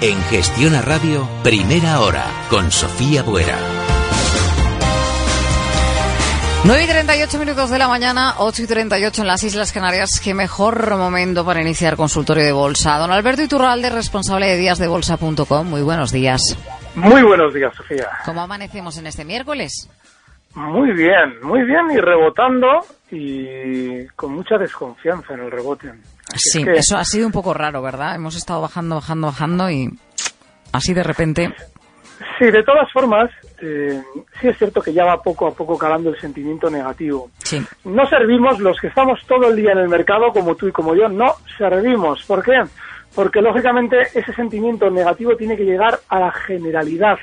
En Gestión a Radio, primera hora, con Sofía Buera. 9 y 38 minutos de la mañana, 8 y 38 en las Islas Canarias. Qué mejor momento para iniciar consultorio de bolsa. Don Alberto Iturralde, responsable de díasdebolsa.com. Muy buenos días. Muy buenos días, Sofía. ¿Cómo amanecemos en este miércoles? Muy bien, muy bien y rebotando y con mucha desconfianza en el rebote. Sí, eso ha sido un poco raro, ¿verdad? Hemos estado bajando, bajando, bajando y así de repente. Sí, de todas formas, eh, sí es cierto que ya va poco a poco calando el sentimiento negativo. Sí. No servimos los que estamos todo el día en el mercado, como tú y como yo, no servimos. ¿Por qué? Porque lógicamente ese sentimiento negativo tiene que llegar a la generalidad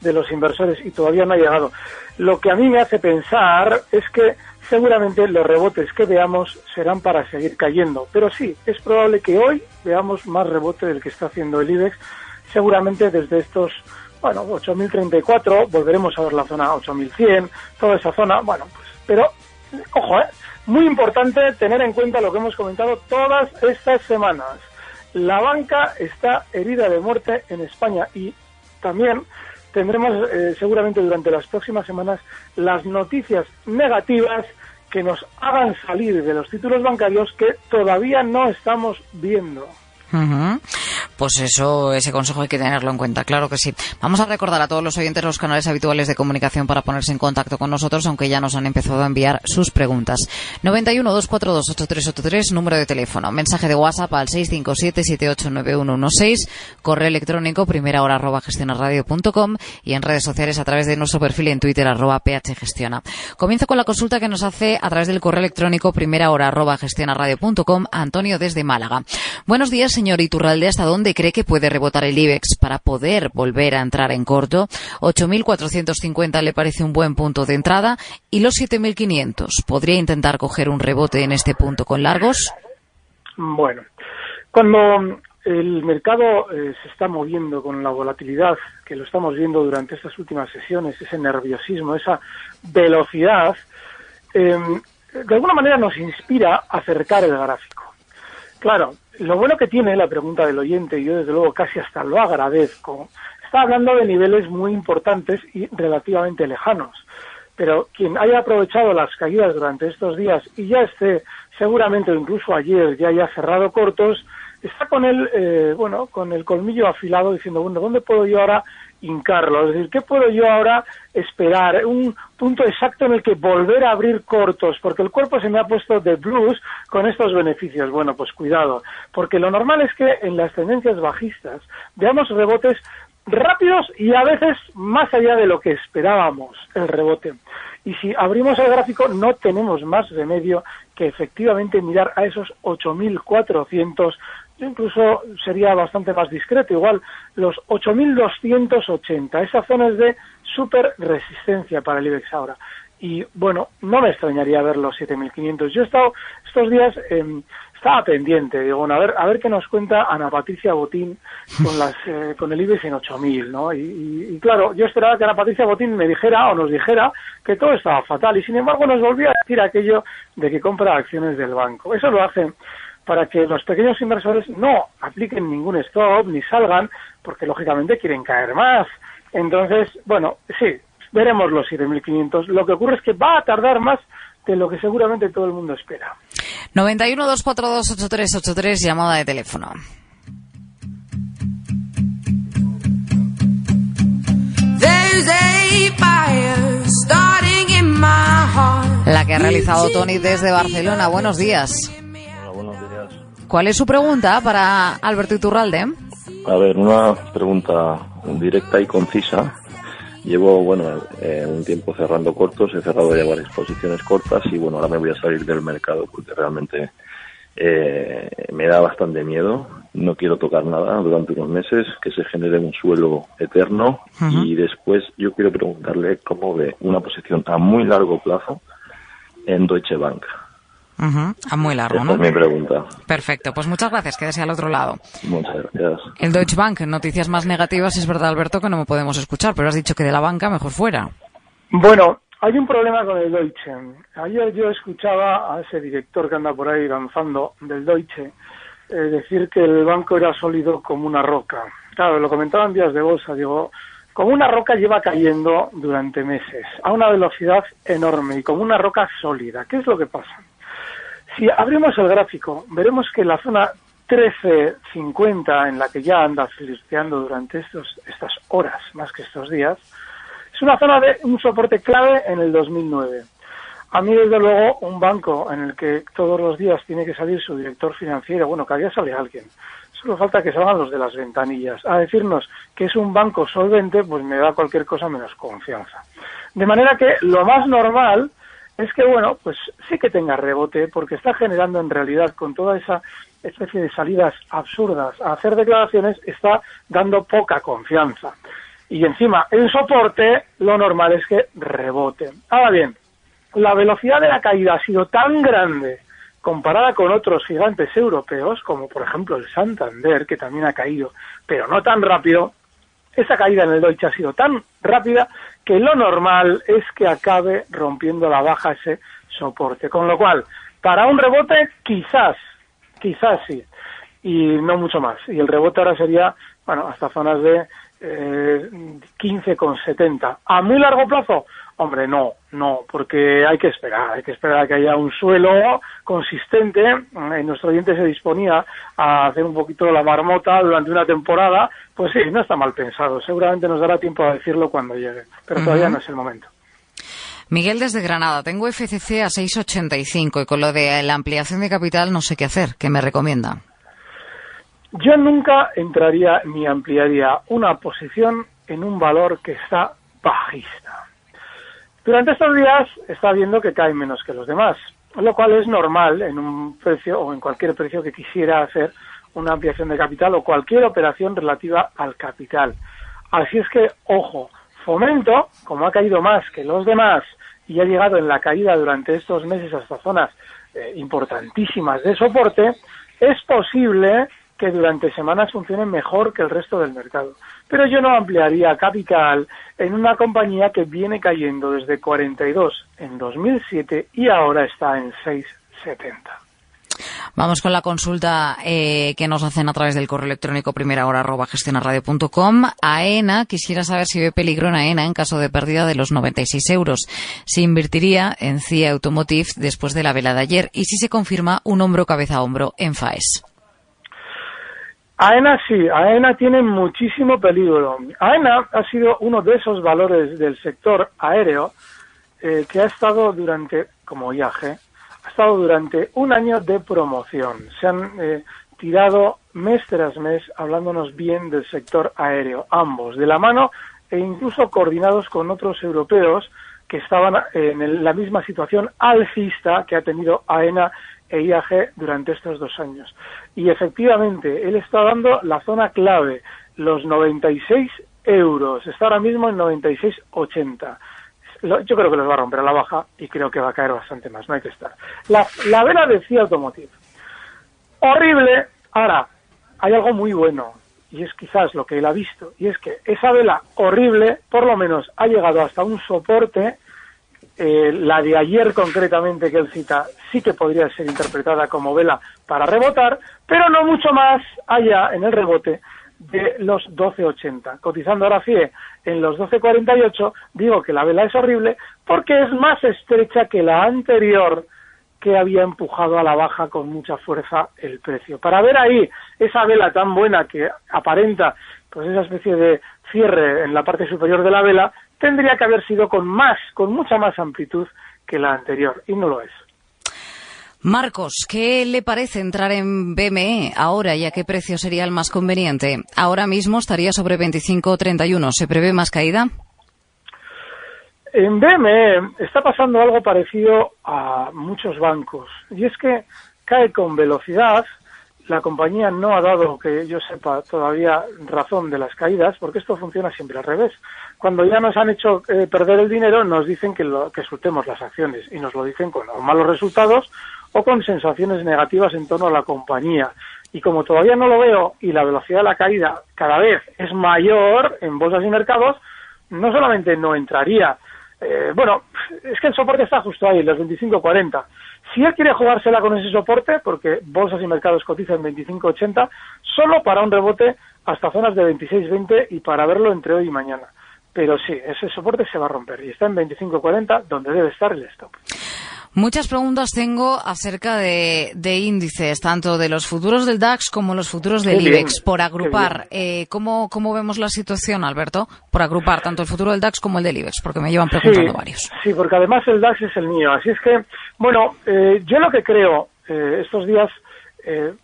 de los inversores y todavía no ha llegado. Lo que a mí me hace pensar es que seguramente los rebotes que veamos serán para seguir cayendo. Pero sí, es probable que hoy veamos más rebote del que está haciendo el IBEX. Seguramente desde estos, bueno, 8.034, volveremos a ver la zona 8.100, toda esa zona, bueno, pues, pero, ojo, ¿eh? muy importante tener en cuenta lo que hemos comentado todas estas semanas. La banca está herida de muerte en España y también tendremos eh, seguramente durante las próximas semanas las noticias negativas que nos hagan salir de los títulos bancarios que todavía no estamos viendo. Pues eso, ese consejo hay que tenerlo en cuenta, claro que sí. Vamos a recordar a todos los oyentes los canales habituales de comunicación para ponerse en contacto con nosotros, aunque ya nos han empezado a enviar sus preguntas. 91 242 8383, número de teléfono. Mensaje de WhatsApp al 657 789116, correo electrónico primera hora arroba gestionarradio.com y en redes sociales a través de nuestro perfil en Twitter arroba phgestiona. Comienzo con la consulta que nos hace a través del correo electrónico primera hora arroba gestionarradio.com Antonio desde Málaga. Buenos días, señor Iturralde. ¿Hasta dónde cree que puede rebotar el IBEX para poder volver a entrar en corto? 8.450 le parece un buen punto de entrada y los 7.500. ¿Podría intentar coger un rebote en este punto con largos? Bueno, cuando el mercado eh, se está moviendo con la volatilidad que lo estamos viendo durante estas últimas sesiones, ese nerviosismo, esa velocidad, eh, de alguna manera nos inspira a acercar el gráfico. Claro, lo bueno que tiene la pregunta del oyente, y yo desde luego casi hasta lo agradezco, está hablando de niveles muy importantes y relativamente lejanos. Pero quien haya aprovechado las caídas durante estos días y ya esté, seguramente incluso ayer, ya haya cerrado cortos, está con el, eh, bueno, con el colmillo afilado diciendo, bueno, ¿dónde puedo yo ahora hincarlo? Es decir, ¿qué puedo yo ahora esperar? Un punto exacto en el que volver a abrir cortos, porque el cuerpo se me ha puesto de blues con estos beneficios. Bueno, pues cuidado, porque lo normal es que en las tendencias bajistas veamos rebotes rápidos y a veces más allá de lo que esperábamos el rebote. Y si abrimos el gráfico no tenemos más remedio que efectivamente mirar a esos 8.400 yo incluso sería bastante más discreto, igual los 8.280, esa zona es de super resistencia para el IBEX ahora. Y bueno, no me extrañaría ver los 7.500. Yo he estado estos días, eh, estaba pendiente, digo, bueno, a ver, a ver qué nos cuenta Ana Patricia Botín con, las, eh, con el IBEX en 8.000, ¿no? Y, y, y claro, yo esperaba que Ana Patricia Botín me dijera o nos dijera que todo estaba fatal y sin embargo nos volvió a decir aquello de que compra acciones del banco. Eso lo hacen para que los pequeños inversores no apliquen ningún stop ni salgan, porque lógicamente quieren caer más. Entonces, bueno, sí, veremos los 7.500. Lo que ocurre es que va a tardar más de lo que seguramente todo el mundo espera. 91-242-8383, llamada de teléfono. La que ha realizado Tony desde Barcelona. Buenos días. ¿Cuál es su pregunta para Alberto Iturralde? A ver, una pregunta directa y concisa. Llevo, bueno, eh, un tiempo cerrando cortos, he cerrado ya varias posiciones cortas y, bueno, ahora me voy a salir del mercado porque realmente eh, me da bastante miedo. No quiero tocar nada durante unos meses, que se genere un suelo eterno y después yo quiero preguntarle cómo ve una posición a muy largo plazo en Deutsche Bank. A muy largo, Esta ¿no? es mi pregunta. Perfecto, pues muchas gracias. Quédese al otro lado. Muchas gracias. El Deutsche Bank, noticias más negativas, es verdad, Alberto, que no me podemos escuchar, pero has dicho que de la banca mejor fuera. Bueno, hay un problema con el Deutsche. Ayer yo escuchaba a ese director que anda por ahí lanzando del Deutsche eh, decir que el banco era sólido como una roca. Claro, lo comentaba en días de bolsa, digo, como una roca lleva cayendo durante meses, a una velocidad enorme y como una roca sólida. ¿Qué es lo que pasa? Si abrimos el gráfico, veremos que la zona 13.50 en la que ya anda flirteando durante estos, estas horas, más que estos días, es una zona de un soporte clave en el 2009. A mí, desde luego, un banco en el que todos los días tiene que salir su director financiero, bueno, cada día sale alguien, solo falta que salgan los de las ventanillas, a decirnos que es un banco solvente, pues me da cualquier cosa menos confianza. De manera que lo más normal es que, bueno, pues sí que tenga rebote, porque está generando en realidad con toda esa especie de salidas absurdas a hacer declaraciones, está dando poca confianza. Y encima, en soporte, lo normal es que rebote. Ahora bien, la velocidad de la caída ha sido tan grande comparada con otros gigantes europeos, como por ejemplo el Santander, que también ha caído, pero no tan rápido, esa caída en el Deutsche ha sido tan rápida que lo normal es que acabe rompiendo la baja ese soporte. Con lo cual, para un rebote, quizás, quizás sí, y no mucho más. Y el rebote ahora sería, bueno, hasta zonas de eh, 15,70. ¿A muy largo plazo? Hombre, no, no, porque hay que esperar, hay que esperar a que haya un suelo consistente. Eh, nuestro oyente se disponía a hacer un poquito la marmota durante una temporada, pues sí, no está mal pensado. Seguramente nos dará tiempo a decirlo cuando llegue, pero todavía no es el momento. Miguel desde Granada, tengo FCC a 6,85 y con lo de la ampliación de capital no sé qué hacer. ¿Qué me recomienda? Yo nunca entraría ni ampliaría una posición en un valor que está bajista. Durante estos días está viendo que cae menos que los demás, lo cual es normal en un precio o en cualquier precio que quisiera hacer una ampliación de capital o cualquier operación relativa al capital. Así es que, ojo, fomento, como ha caído más que los demás y ha llegado en la caída durante estos meses hasta zonas eh, importantísimas de soporte, es posible que durante semanas funcionen mejor que el resto del mercado. Pero yo no ampliaría capital en una compañía que viene cayendo desde 42 en 2007 y ahora está en 6,70. Vamos con la consulta eh, que nos hacen a través del correo electrónico primera hora arroba gestionarradio.com. AENA, quisiera saber si ve peligro en AENA en caso de pérdida de los 96 euros. Se invertiría en CIA Automotive después de la vela de ayer y si se confirma un hombro cabeza a hombro en FAES. AENA sí, AENA tiene muchísimo peligro. AENA ha sido uno de esos valores del sector aéreo eh, que ha estado durante, como IAG, ha estado durante un año de promoción. Se han eh, tirado mes tras mes hablándonos bien del sector aéreo, ambos, de la mano e incluso coordinados con otros europeos que estaban eh, en la misma situación alcista que ha tenido AENA e IAG durante estos dos años. Y efectivamente, él está dando la zona clave, los 96 euros. Está ahora mismo en 96,80. Lo- Yo creo que los va a romper a la baja y creo que va a caer bastante más, no hay que estar. La, la vela de CIA Automotive. Horrible. Ahora, hay algo muy bueno, y es quizás lo que él ha visto, y es que esa vela horrible, por lo menos, ha llegado hasta un soporte eh, la de ayer concretamente que él cita sí que podría ser interpretada como vela para rebotar, pero no mucho más allá en el rebote de los 12.80. Cotizando ahora FIE en los 12.48, digo que la vela es horrible porque es más estrecha que la anterior que había empujado a la baja con mucha fuerza el precio. Para ver ahí esa vela tan buena que aparenta pues esa especie de cierre en la parte superior de la vela, tendría que haber sido con más, con mucha más amplitud que la anterior, y no lo es. Marcos, ¿qué le parece entrar en BME ahora y a qué precio sería el más conveniente? Ahora mismo estaría sobre 25.31. ¿Se prevé más caída? En BME está pasando algo parecido a muchos bancos y es que cae con velocidad. La compañía no ha dado, que yo sepa, todavía razón de las caídas, porque esto funciona siempre al revés. Cuando ya nos han hecho eh, perder el dinero, nos dicen que, lo, que soltemos las acciones y nos lo dicen con malos resultados o con sensaciones negativas en torno a la compañía. Y como todavía no lo veo y la velocidad de la caída cada vez es mayor en bolsas y mercados, no solamente no entraría, eh, bueno, es que el soporte está justo ahí, los 25.40. Si él quiere jugársela con ese soporte, porque bolsas y mercados cotizan 25.80, solo para un rebote hasta zonas de 26.20 y para verlo entre hoy y mañana. Pero sí, ese soporte se va a romper y está en 25.40 donde debe estar el stop. Muchas preguntas tengo acerca de, índices, tanto de los futuros del DAX como los futuros del IBEX. Por agrupar, eh, ¿cómo, vemos la situación, Alberto? Por agrupar tanto el futuro del DAX como el del IBEX, porque me llevan preguntando varios. Sí, porque además el DAX es el mío. Así es que, bueno, eh, yo lo que creo eh, estos días,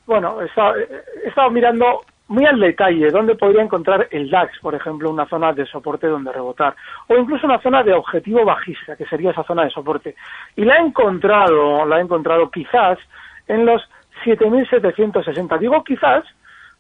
bueno, he estado mirando muy al detalle dónde podría encontrar el DAX, por ejemplo, una zona de soporte donde rebotar, o incluso una zona de objetivo bajista, que sería esa zona de soporte. Y la he encontrado, la he encontrado quizás en los 7.760. Digo quizás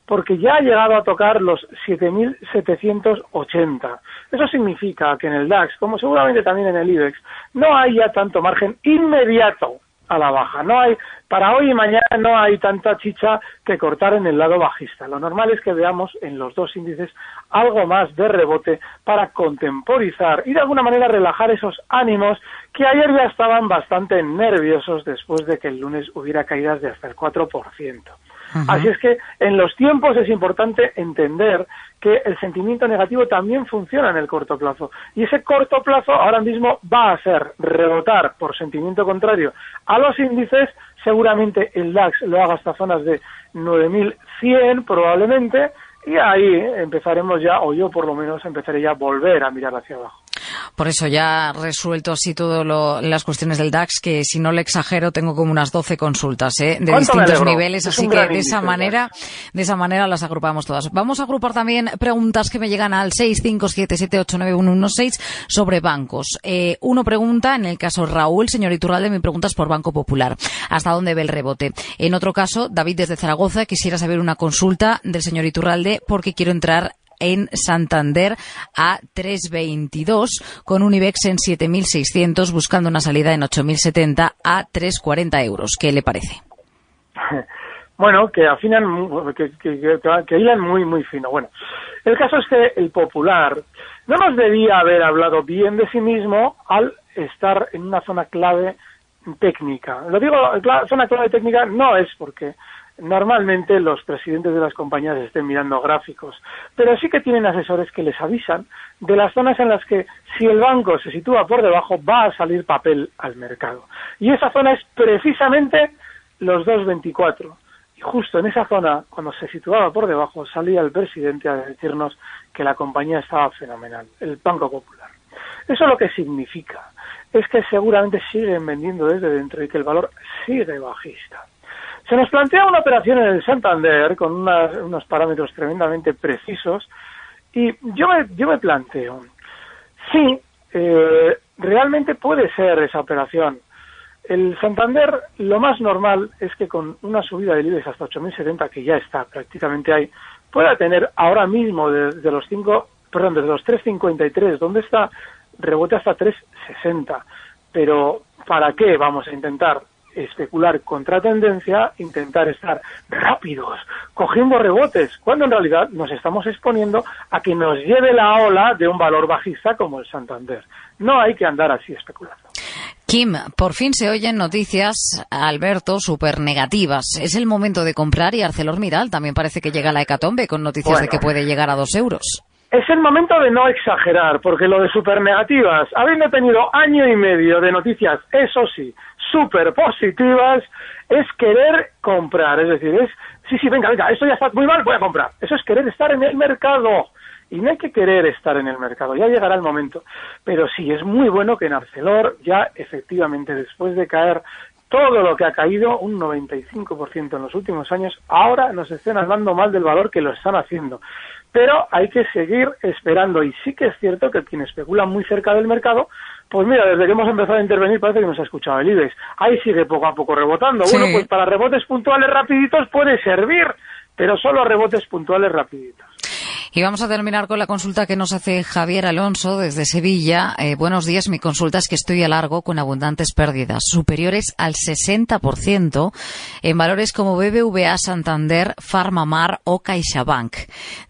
porque ya ha llegado a tocar los 7.780. Eso significa que en el DAX, como seguramente también en el IBEX, no hay ya tanto margen inmediato a la baja. No hay, para hoy y mañana no hay tanta chicha que cortar en el lado bajista. Lo normal es que veamos en los dos índices algo más de rebote para contemporizar y de alguna manera relajar esos ánimos que ayer ya estaban bastante nerviosos después de que el lunes hubiera caídas de hasta el 4%. Así es que en los tiempos es importante entender que el sentimiento negativo también funciona en el corto plazo. Y ese corto plazo ahora mismo va a ser rebotar por sentimiento contrario a los índices. Seguramente el DAX lo haga hasta zonas de 9.100 probablemente. Y ahí empezaremos ya, o yo por lo menos empezaré ya a volver a mirar hacia abajo. Por eso ya resuelto así todas las cuestiones del DAX, que si no le exagero tengo como unas 12 consultas ¿eh? de distintos niveles, así que de esa manera, de esa manera las agrupamos todas. Vamos a agrupar también preguntas que me llegan al 657789116 sobre bancos. Eh, uno pregunta, en el caso Raúl, señor Iturralde, mi pregunta es por Banco Popular. ¿Hasta dónde ve el rebote? En otro caso, David desde Zaragoza, quisiera saber una consulta del señor Iturralde porque quiero entrar en Santander a 3,22 con un IBEX en 7.600 buscando una salida en 8.070 a 3,40 euros. ¿Qué le parece? Bueno, que afinan, que, que, que, hilan muy, muy fino. Bueno, el caso es que el popular no nos debía haber hablado bien de sí mismo al estar en una zona clave técnica. Lo digo, la zona clave técnica no es porque normalmente los presidentes de las compañías estén mirando gráficos, pero sí que tienen asesores que les avisan de las zonas en las que si el banco se sitúa por debajo va a salir papel al mercado. Y esa zona es precisamente los 2.24. Y justo en esa zona, cuando se situaba por debajo, salía el presidente a decirnos que la compañía estaba fenomenal, el Banco Popular. Eso lo que significa es que seguramente siguen vendiendo desde dentro y que el valor sigue bajista. Se nos plantea una operación en el Santander con unos parámetros tremendamente precisos y yo me, yo me planteo, sí, eh, realmente puede ser esa operación. El Santander, lo más normal es que con una subida del IBEX hasta 8.070, que ya está prácticamente ahí, pueda tener ahora mismo desde los 5, perdón, desde los 3.53, donde está, rebote hasta 3.60. Pero, ¿para qué vamos a intentar especular contra tendencia, intentar estar rápidos, cogiendo rebotes, cuando en realidad nos estamos exponiendo a que nos lleve la ola de un valor bajista como el Santander. No hay que andar así especulando. Kim, por fin se oyen noticias, Alberto, súper negativas. Es el momento de comprar y ArcelorMittal también parece que llega a la hecatombe con noticias de que puede llegar a dos euros. Es el momento de no exagerar, porque lo de super negativas, habiendo tenido año y medio de noticias, eso sí, súper positivas, es querer comprar. Es decir, es, sí, sí, venga, venga, esto ya está muy mal, voy a comprar. Eso es querer estar en el mercado. y no hay que querer estar en el mercado, ya llegará el momento. Pero sí, es muy bueno que en Arcelor ya efectivamente después de caer todo lo que ha caído, un 95% en los últimos años, ahora nos estén hablando mal del valor que lo están haciendo. Pero hay que seguir esperando y sí que es cierto que quien especula muy cerca del mercado, pues mira, desde que hemos empezado a intervenir parece que nos ha escuchado el IBEX. Ahí sigue poco a poco rebotando. Bueno, pues para rebotes puntuales rapiditos puede servir, pero solo rebotes puntuales rapiditos. Y vamos a terminar con la consulta que nos hace Javier Alonso desde Sevilla. Eh, buenos días, mi consulta es que estoy a largo con abundantes pérdidas, superiores al 60% en valores como BBVA, Santander, Farmamar o CaixaBank.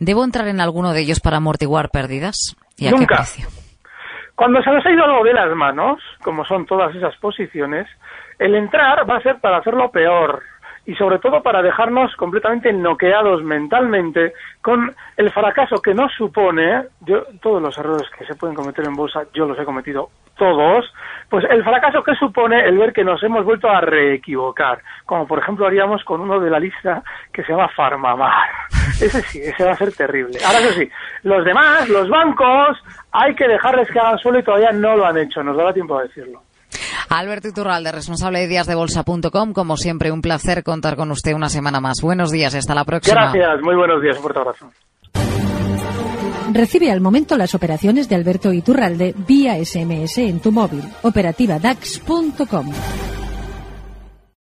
¿Debo entrar en alguno de ellos para amortiguar pérdidas? ¿Y a Nunca. qué precio? Cuando se nos ha ido algo de las manos, como son todas esas posiciones, el entrar va a ser para hacerlo peor y sobre todo para dejarnos completamente noqueados mentalmente con el fracaso que nos supone, yo, todos los errores que se pueden cometer en bolsa, yo los he cometido todos, pues el fracaso que supone el ver que nos hemos vuelto a reequivocar, como por ejemplo haríamos con uno de la lista que se llama Farmamar. Ese sí, ese va a ser terrible. Ahora eso sí, los demás, los bancos, hay que dejarles que hagan suelo y todavía no lo han hecho, nos dará tiempo a decirlo. Alberto Iturralde, responsable de díasdebolsa.com. Como siempre, un placer contar con usted una semana más. Buenos días, hasta la próxima. Gracias, muy buenos días, un fuerte abrazo. Recibe al momento las operaciones de Alberto Iturralde vía SMS en tu móvil. Operativa DAX.com.